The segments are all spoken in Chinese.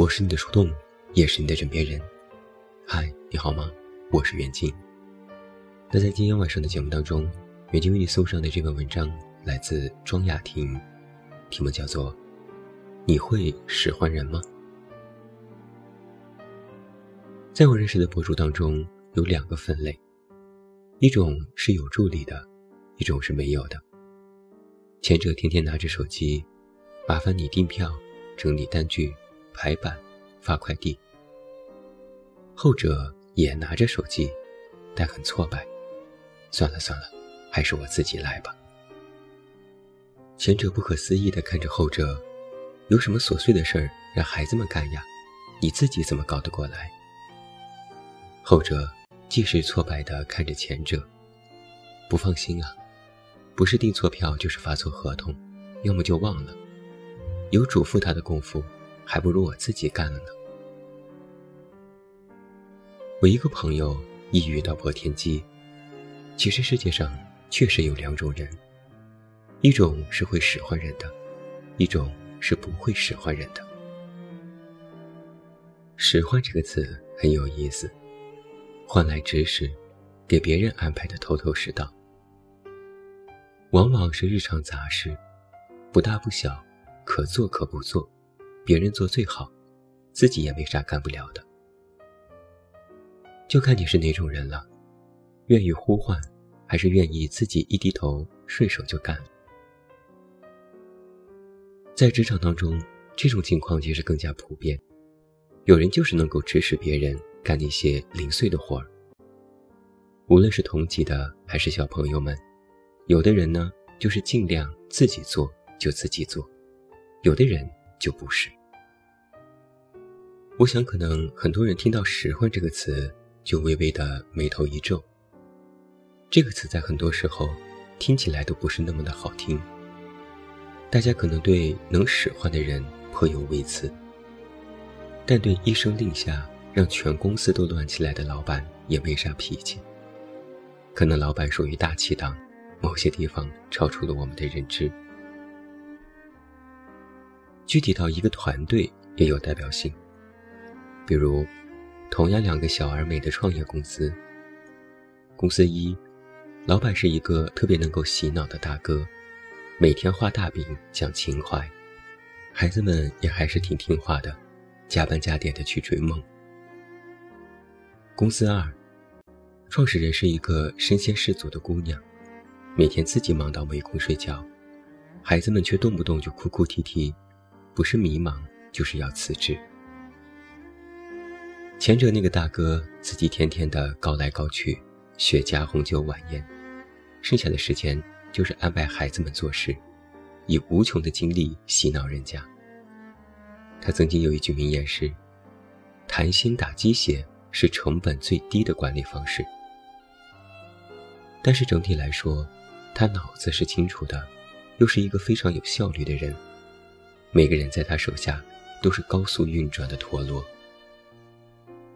我是你的树洞，也是你的枕边人。嗨，你好吗？我是袁静。那在今天晚上的节目当中，袁静为你送上的这篇文章来自庄雅婷，题目叫做《你会使唤人吗》。在我认识的博主当中，有两个分类，一种是有助理的，一种是没有的。前者天天拿着手机，麻烦你订票、整理单据。排版、发快递。后者也拿着手机，但很挫败。算了算了，还是我自己来吧。前者不可思议地看着后者，有什么琐碎的事儿让孩子们干呀？你自己怎么搞得过来？后者既是挫败地看着前者，不放心啊，不是订错票就是发错合同，要么就忘了。有嘱咐他的功夫。还不如我自己干了呢。我一个朋友一语道破天机。其实世界上确实有两种人，一种是会使唤人的，一种是不会使唤人的。使唤这个词很有意思，换来指使，给别人安排的头头是道，往往是日常杂事，不大不小，可做可不做。别人做最好，自己也没啥干不了的，就看你是哪种人了，愿意呼唤，还是愿意自己一低头顺手就干。在职场当中，这种情况其实更加普遍，有人就是能够指使别人干那些零碎的活儿。无论是同级的还是小朋友们，有的人呢就是尽量自己做就自己做，有的人就不是。我想，可能很多人听到“使唤”这个词，就微微的眉头一皱。这个词在很多时候听起来都不是那么的好听。大家可能对能使唤的人颇有微词，但对一声令下让全公司都乱起来的老板也没啥脾气。可能老板属于大气党，某些地方超出了我们的认知。具体到一个团队，也有代表性。比如，同样两个小而美的创业公司。公司一，老板是一个特别能够洗脑的大哥，每天画大饼讲情怀，孩子们也还是挺听话的，加班加点的去追梦。公司二，创始人是一个身先士卒的姑娘，每天自己忙到没空睡觉，孩子们却动不动就哭哭啼啼，不是迷茫就是要辞职。前者那个大哥自己天天的高来高去，雪茄红酒晚宴，剩下的时间就是安排孩子们做事，以无穷的精力洗脑人家。他曾经有一句名言是：“谈心打鸡血是成本最低的管理方式。”但是整体来说，他脑子是清楚的，又是一个非常有效率的人，每个人在他手下都是高速运转的陀螺。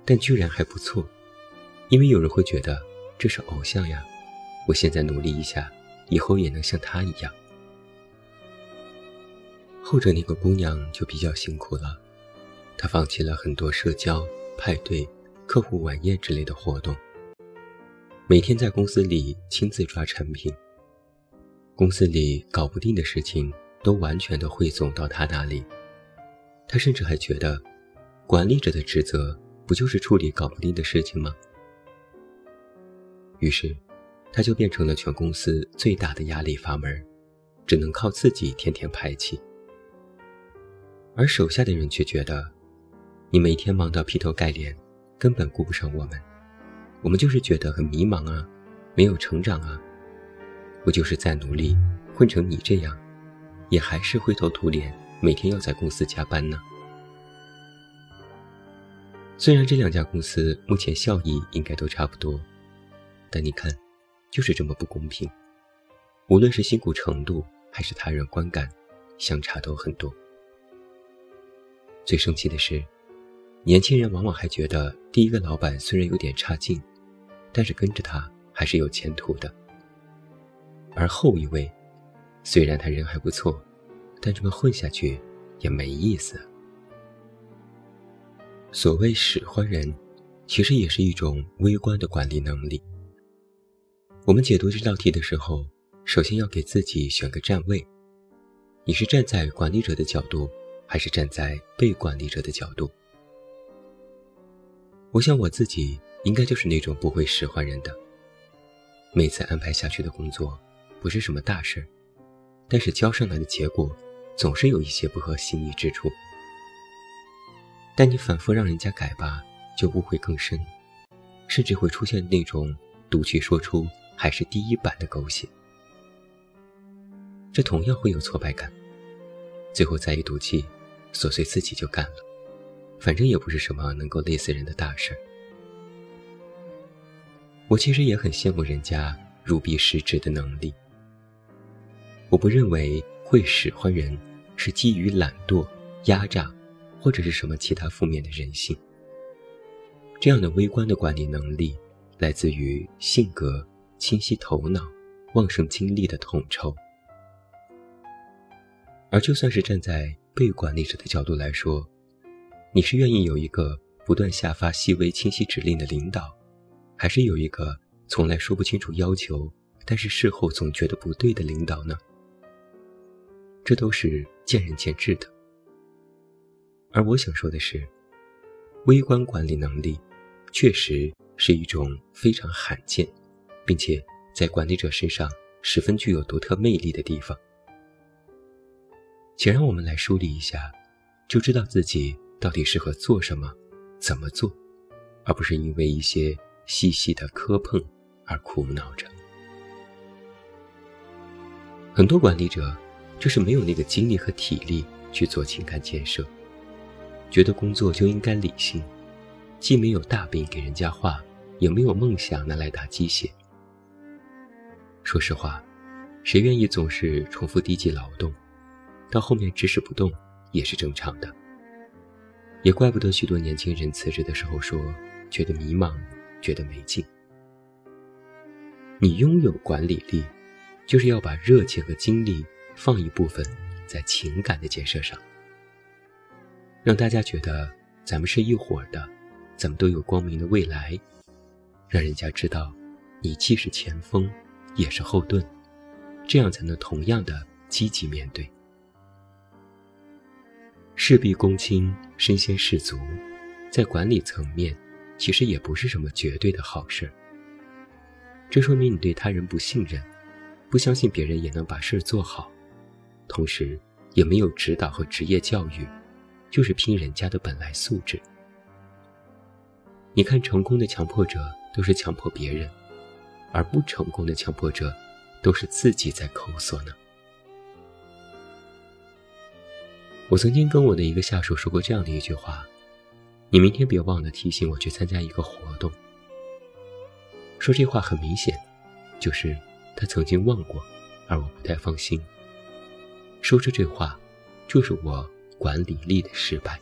但居然还不错，因为有人会觉得这是偶像呀，我现在努力一下，以后也能像他一样。后者那个姑娘就比较辛苦了，她放弃了很多社交、派对、客户晚宴之类的活动，每天在公司里亲自抓产品，公司里搞不定的事情都完全的汇总到她那里，她甚至还觉得，管理者的职责。不就是处理搞不定的事情吗？于是，他就变成了全公司最大的压力阀门，只能靠自己天天排气。而手下的人却觉得，你每天忙到劈头盖脸，根本顾不上我们，我们就是觉得很迷茫啊，没有成长啊。不就是再努力混成你这样，也还是灰头土脸，每天要在公司加班呢。虽然这两家公司目前效益应该都差不多，但你看，就是这么不公平。无论是辛苦程度还是他人观感，相差都很多。最生气的是，年轻人往往还觉得第一个老板虽然有点差劲，但是跟着他还是有前途的。而后一位，虽然他人还不错，但这么混下去也没意思。所谓使唤人，其实也是一种微观的管理能力。我们解读这道题的时候，首先要给自己选个站位：你是站在管理者的角度，还是站在被管理者的角度？我想我自己应该就是那种不会使唤人的。每次安排下去的工作，不是什么大事儿，但是交上来的结果，总是有一些不合心意之处。但你反复让人家改吧，就误会更深，甚至会出现那种赌气说出还是第一版的狗血。这同样会有挫败感，最后再一赌气，琐碎自己就干了，反正也不是什么能够累死人的大事。我其实也很羡慕人家如臂使指的能力。我不认为会使唤人是基于懒惰、压榨，或者是什么其他负面的人性。这样的微观的管理能力，来自于性格、清晰头脑、旺盛精力的统筹。而就算是站在被管理者的角度来说，你是愿意有一个不断下发细微清晰指令的领导？还是有一个从来说不清楚要求，但是事后总觉得不对的领导呢？这都是见仁见智的。而我想说的是，微观管理能力确实是一种非常罕见，并且在管理者身上十分具有独特魅力的地方。请让我们来梳理一下，就知道自己到底适合做什么，怎么做，而不是因为一些。细细的磕碰而苦恼着，很多管理者就是没有那个精力和体力去做情感建设，觉得工作就应该理性，既没有大饼给人家画，也没有梦想拿来打鸡血。说实话，谁愿意总是重复低级劳动，到后面指使不动也是正常的。也怪不得许多年轻人辞职的时候说觉得迷茫。觉得没劲。你拥有管理力，就是要把热情和精力放一部分在情感的建设上，让大家觉得咱们是一伙的，咱们都有光明的未来，让人家知道你既是前锋，也是后盾，这样才能同样的积极面对。事必躬亲，身先士卒，在管理层面。其实也不是什么绝对的好事。这说明你对他人不信任，不相信别人也能把事做好，同时也没有指导和职业教育，就是拼人家的本来素质。你看，成功的强迫者都是强迫别人，而不成功的强迫者都是自己在抠索呢。我曾经跟我的一个下属说过这样的一句话。你明天别忘了提醒我去参加一个活动。说这话很明显，就是他曾经忘过，而我不太放心。说出这话，就是我管理力的失败。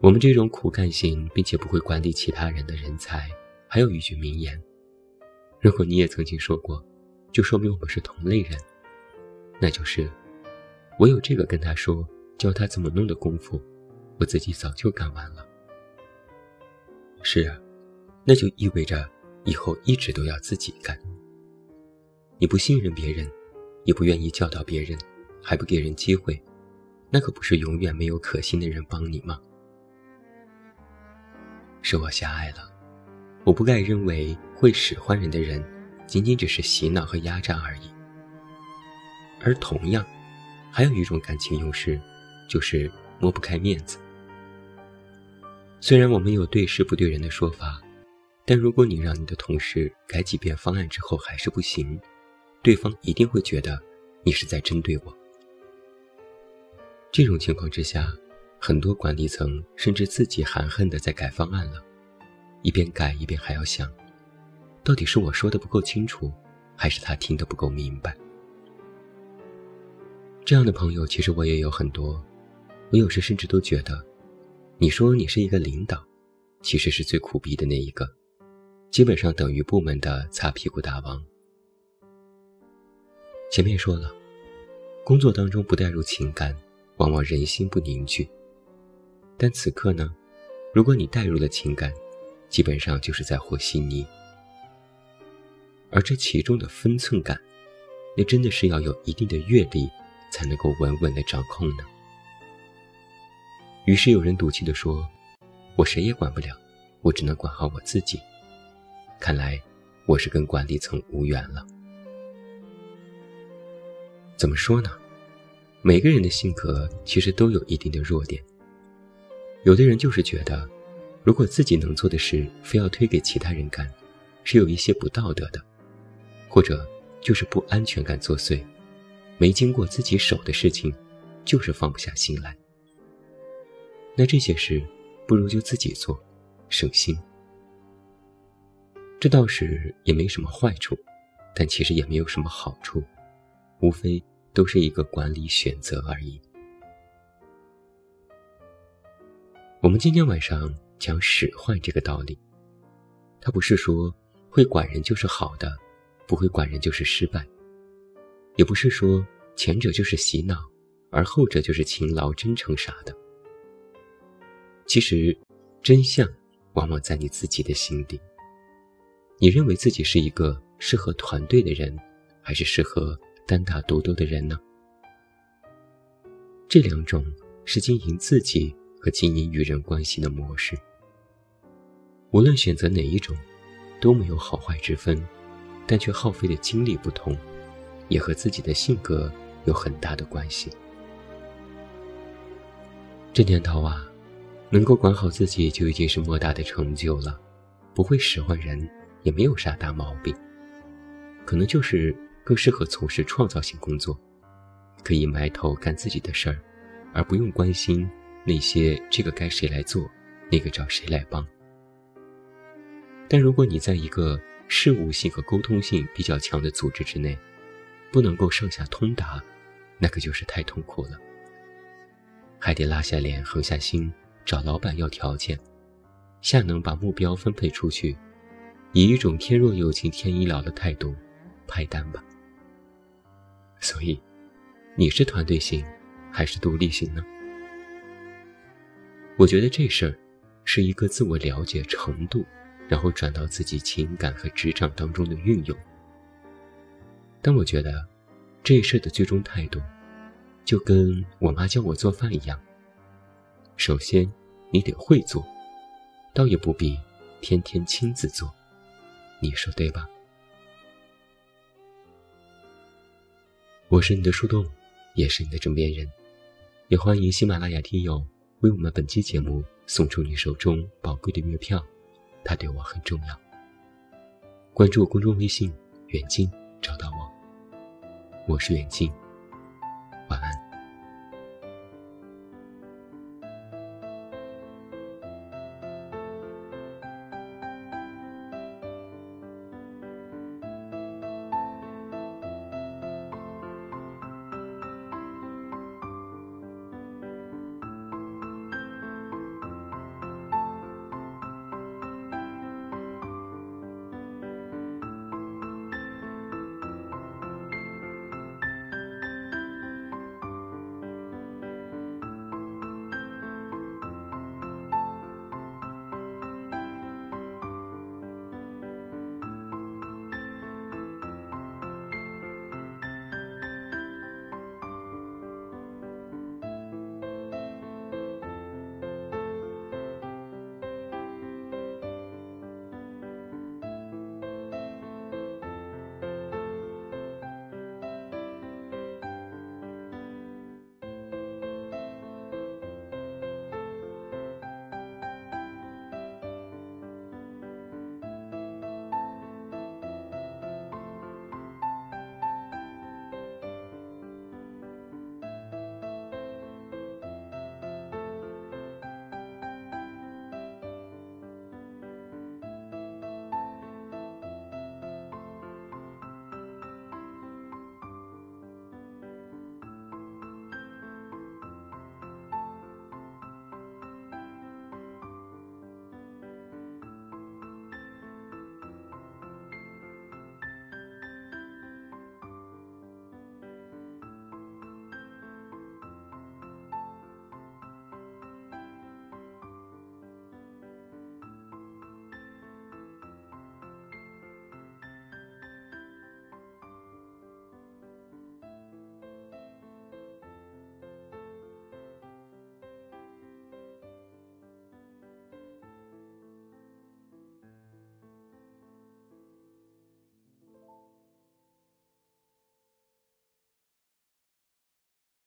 我们这种苦干型并且不会管理其他人的人才，还有一句名言：如果你也曾经说过，就说明我们是同类人。那就是，我有这个跟他说，教他怎么弄的功夫。我自己早就干完了。是啊，那就意味着以后一直都要自己干。你不信任别人，也不愿意教导别人，还不给人机会，那可不是永远没有可信的人帮你吗？是我狭隘了，我不该认为会使唤人的人，仅仅只是洗脑和压榨而已。而同样，还有一种感情用事，就是抹不开面子。虽然我们有对事不对人的说法，但如果你让你的同事改几遍方案之后还是不行，对方一定会觉得你是在针对我。这种情况之下，很多管理层甚至自己含恨的在改方案了，一边改一边还要想，到底是我说的不够清楚，还是他听得不够明白。这样的朋友其实我也有很多，我有时甚至都觉得。你说你是一个领导，其实是最苦逼的那一个，基本上等于部门的擦屁股大王。前面说了，工作当中不带入情感，往往人心不凝聚。但此刻呢，如果你带入了情感，基本上就是在和稀泥。而这其中的分寸感，那真的是要有一定的阅历，才能够稳稳的掌控呢。于是有人赌气地说：“我谁也管不了，我只能管好我自己。”看来，我是跟管理层无缘了。怎么说呢？每个人的性格其实都有一定的弱点。有的人就是觉得，如果自己能做的事非要推给其他人干，是有一些不道德的，或者就是不安全感作祟，没经过自己手的事情，就是放不下心来。那这些事，不如就自己做，省心。这倒是也没什么坏处，但其实也没有什么好处，无非都是一个管理选择而已。我们今天晚上讲使坏这个道理，它不是说会管人就是好的，不会管人就是失败，也不是说前者就是洗脑，而后者就是勤劳真诚啥的。其实，真相往往在你自己的心底。你认为自己是一个适合团队的人，还是适合单打独斗的人呢？这两种是经营自己和经营与人关系的模式。无论选择哪一种，都没有好坏之分，但却耗费的精力不同，也和自己的性格有很大的关系。这年头啊。能够管好自己就已经是莫大的成就了，不会使唤人，也没有啥大毛病。可能就是更适合从事创造性工作，可以埋头干自己的事儿，而不用关心那些这个该谁来做，那个找谁来帮。但如果你在一个事务性和沟通性比较强的组织之内，不能够上下通达，那可就是太痛苦了，还得拉下脸，横下心。找老板要条件，下能把目标分配出去，以一种天若有情天亦老的态度派单吧。所以，你是团队型还是独立型呢？我觉得这事儿是一个自我了解程度，然后转到自己情感和职场当中的运用。但我觉得，这事的最终态度，就跟我妈教我做饭一样。首先，你得会做，倒也不必天天亲自做，你说对吧？我是你的树洞，也是你的枕边人，也欢迎喜马拉雅听友为我们本期节目送出你手中宝贵的月票，它对我很重要。关注公众微信“远近”，找到我，我是远近，晚安。